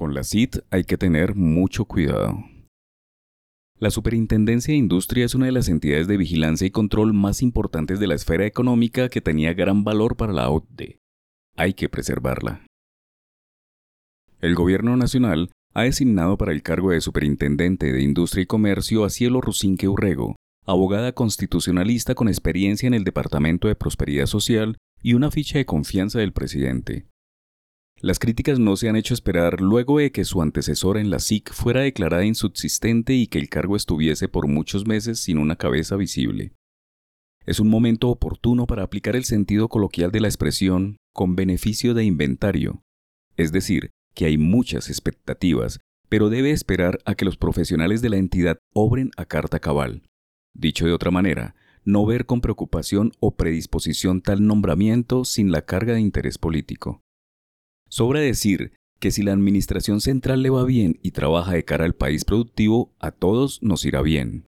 Con la CIT hay que tener mucho cuidado. La Superintendencia de Industria es una de las entidades de vigilancia y control más importantes de la esfera económica que tenía gran valor para la OCDE. Hay que preservarla. El Gobierno Nacional ha designado para el cargo de Superintendente de Industria y Comercio a Cielo Rusinque Urrego, abogada constitucionalista con experiencia en el Departamento de Prosperidad Social y una ficha de confianza del presidente. Las críticas no se han hecho esperar luego de que su antecesora en la SIC fuera declarada insubsistente y que el cargo estuviese por muchos meses sin una cabeza visible. Es un momento oportuno para aplicar el sentido coloquial de la expresión con beneficio de inventario, es decir, que hay muchas expectativas, pero debe esperar a que los profesionales de la entidad obren a carta cabal. Dicho de otra manera, no ver con preocupación o predisposición tal nombramiento sin la carga de interés político. Sobra decir que si la Administración Central le va bien y trabaja de cara al país productivo, a todos nos irá bien.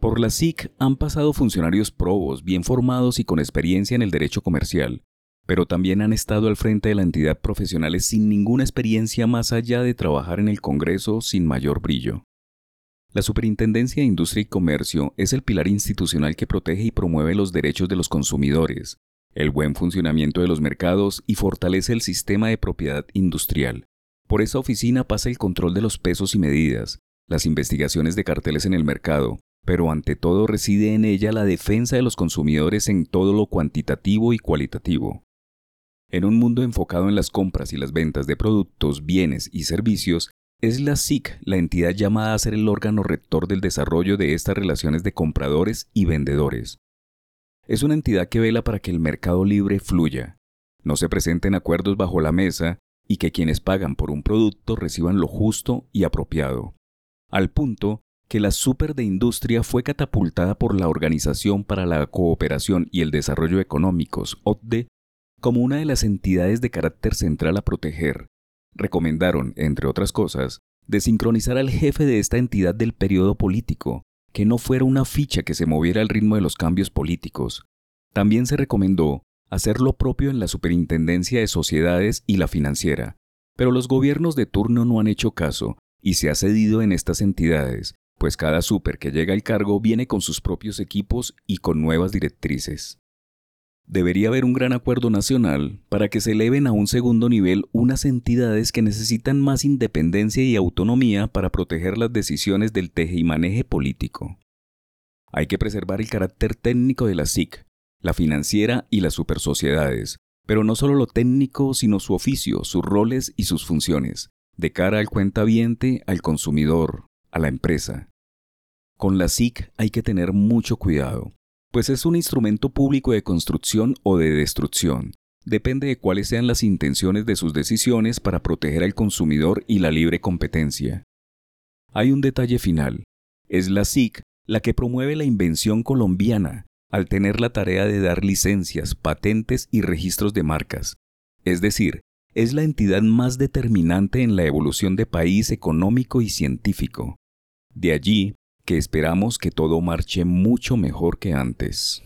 Por la SIC han pasado funcionarios probos, bien formados y con experiencia en el derecho comercial, pero también han estado al frente de la entidad profesionales sin ninguna experiencia más allá de trabajar en el Congreso sin mayor brillo. La Superintendencia de Industria y Comercio es el pilar institucional que protege y promueve los derechos de los consumidores, el buen funcionamiento de los mercados y fortalece el sistema de propiedad industrial. Por esa oficina pasa el control de los pesos y medidas, las investigaciones de carteles en el mercado, pero ante todo reside en ella la defensa de los consumidores en todo lo cuantitativo y cualitativo. En un mundo enfocado en las compras y las ventas de productos, bienes y servicios, es la SIC la entidad llamada a ser el órgano rector del desarrollo de estas relaciones de compradores y vendedores. Es una entidad que vela para que el mercado libre fluya, no se presenten acuerdos bajo la mesa y que quienes pagan por un producto reciban lo justo y apropiado. Al punto que la super de industria fue catapultada por la Organización para la Cooperación y el Desarrollo Económicos, OCDE, como una de las entidades de carácter central a proteger. Recomendaron, entre otras cosas, desincronizar al jefe de esta entidad del periodo político, que no fuera una ficha que se moviera al ritmo de los cambios políticos. También se recomendó hacer lo propio en la Superintendencia de Sociedades y la Financiera, pero los gobiernos de turno no han hecho caso y se ha cedido en estas entidades, pues cada super que llega al cargo viene con sus propios equipos y con nuevas directrices. Debería haber un gran acuerdo nacional para que se eleven a un segundo nivel unas entidades que necesitan más independencia y autonomía para proteger las decisiones del teje y maneje político. Hay que preservar el carácter técnico de la SIC, la financiera y las supersociedades, pero no solo lo técnico, sino su oficio, sus roles y sus funciones, de cara al cuentaviente, al consumidor, a la empresa. Con la SIC hay que tener mucho cuidado, pues es un instrumento público de construcción o de destrucción. Depende de cuáles sean las intenciones de sus decisiones para proteger al consumidor y la libre competencia. Hay un detalle final. Es la SIC la que promueve la invención colombiana, al tener la tarea de dar licencias, patentes y registros de marcas. Es decir, es la entidad más determinante en la evolución de país económico y científico. De allí que esperamos que todo marche mucho mejor que antes.